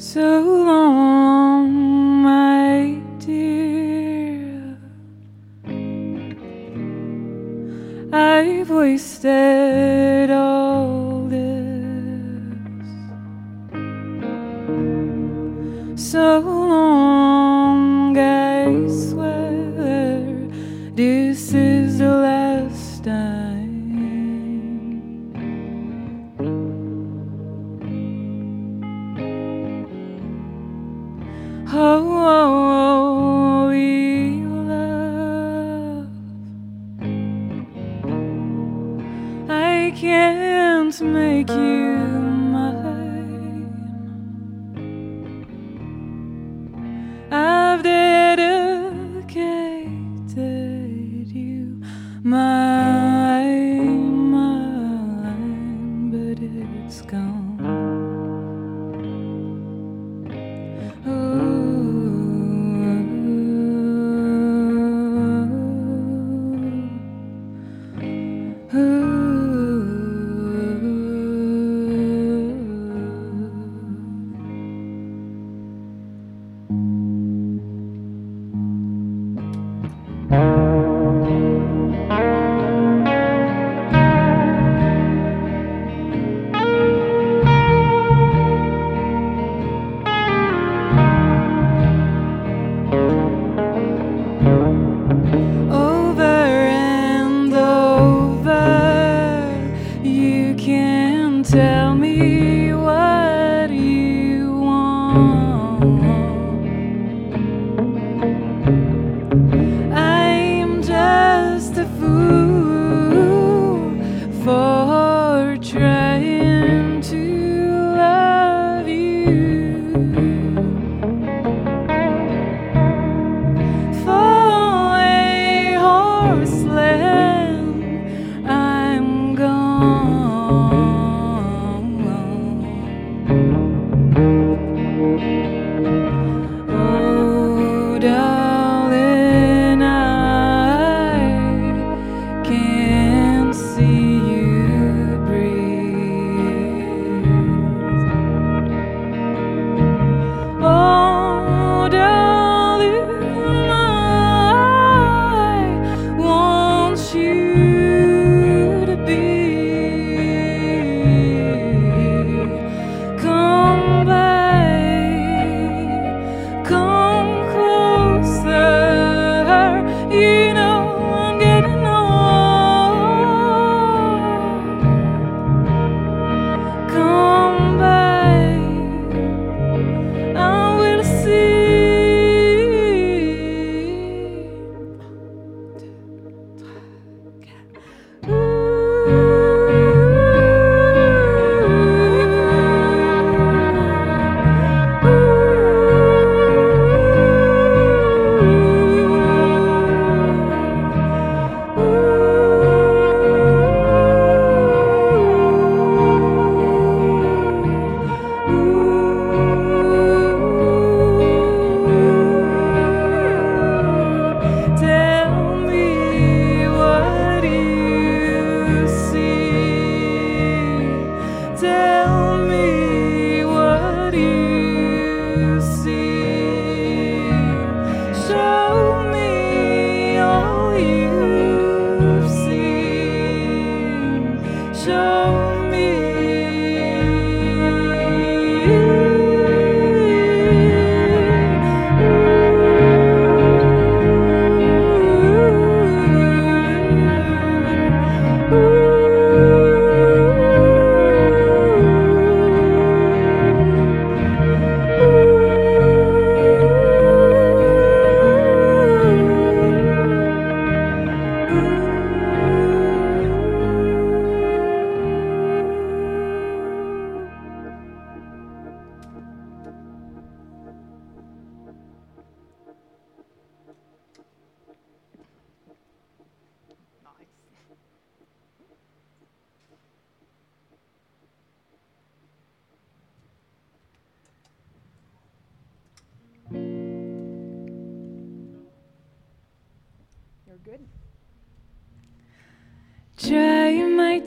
So long, Show You're good. Dry my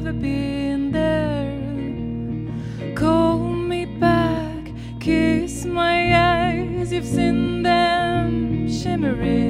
never been there. Call me back, kiss my eyes, you've seen them shimmering.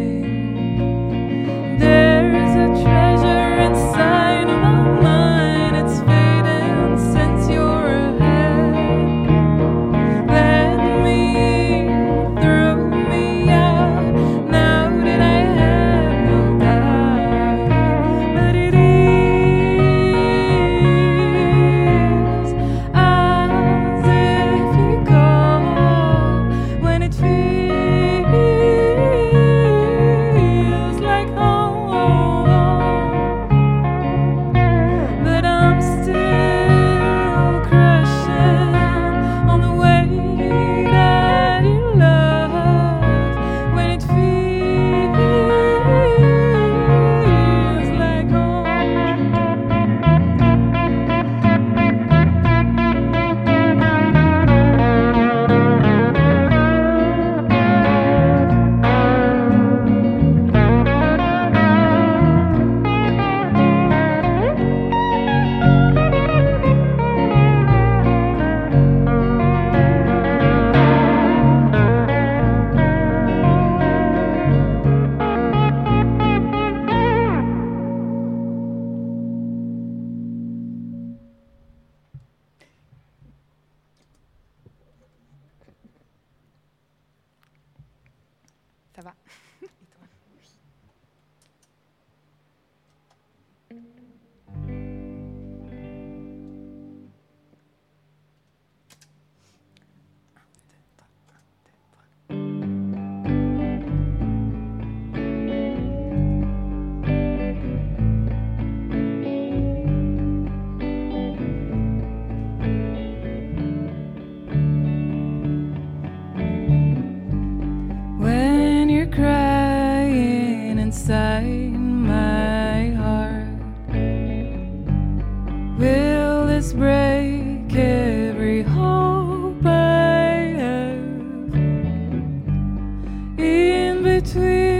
between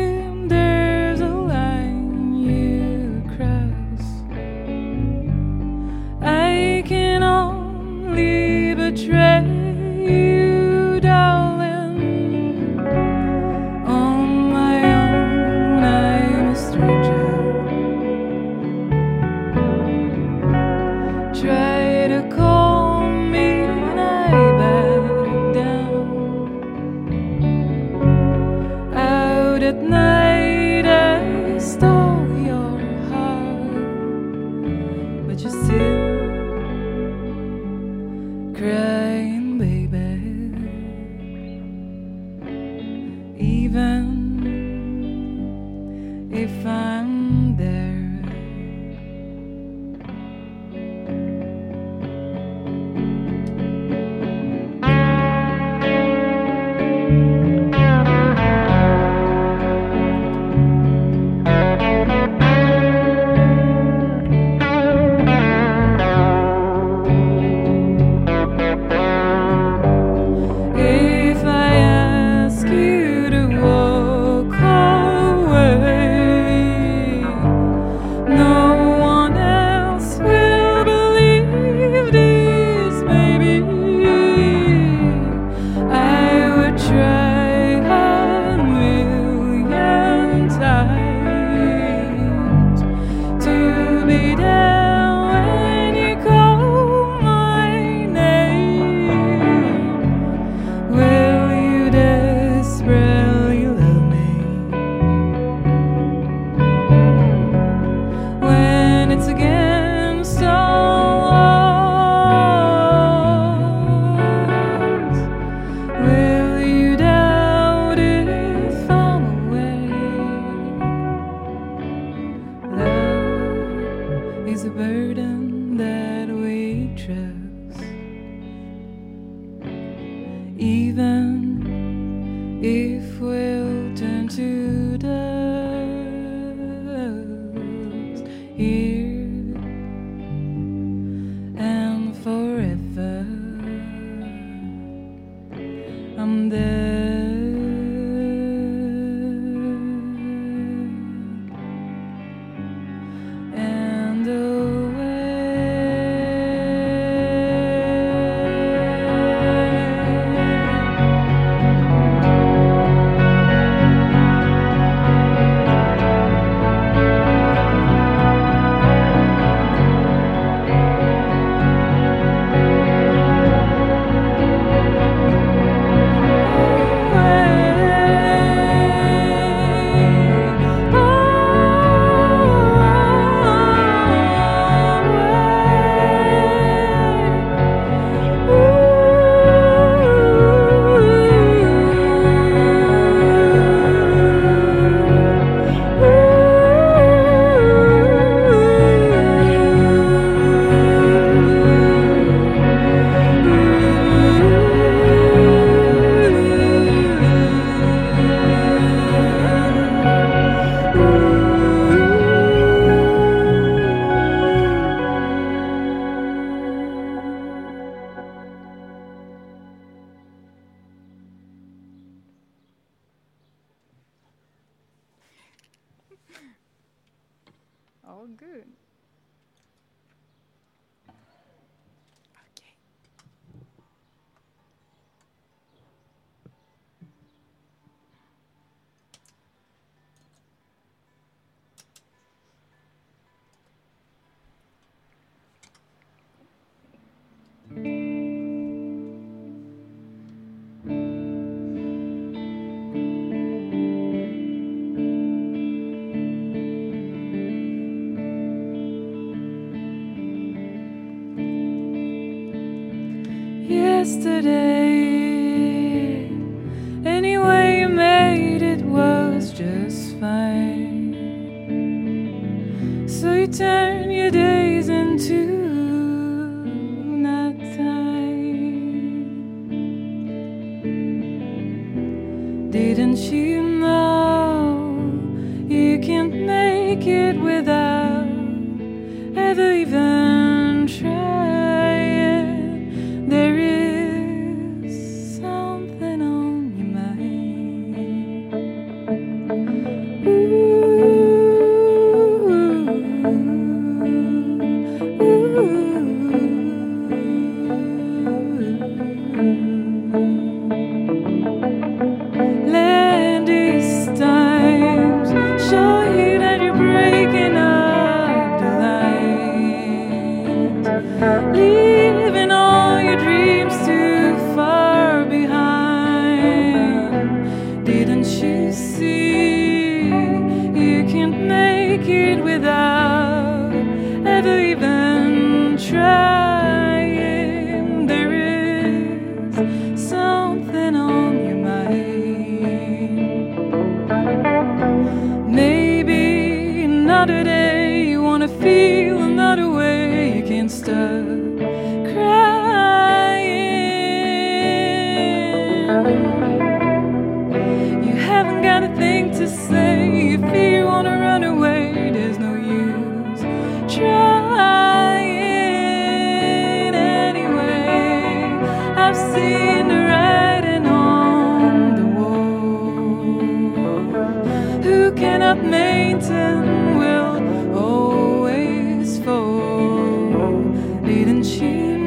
someday. yesterday. Anyway, you made it was just fine. So you turn your days into 起。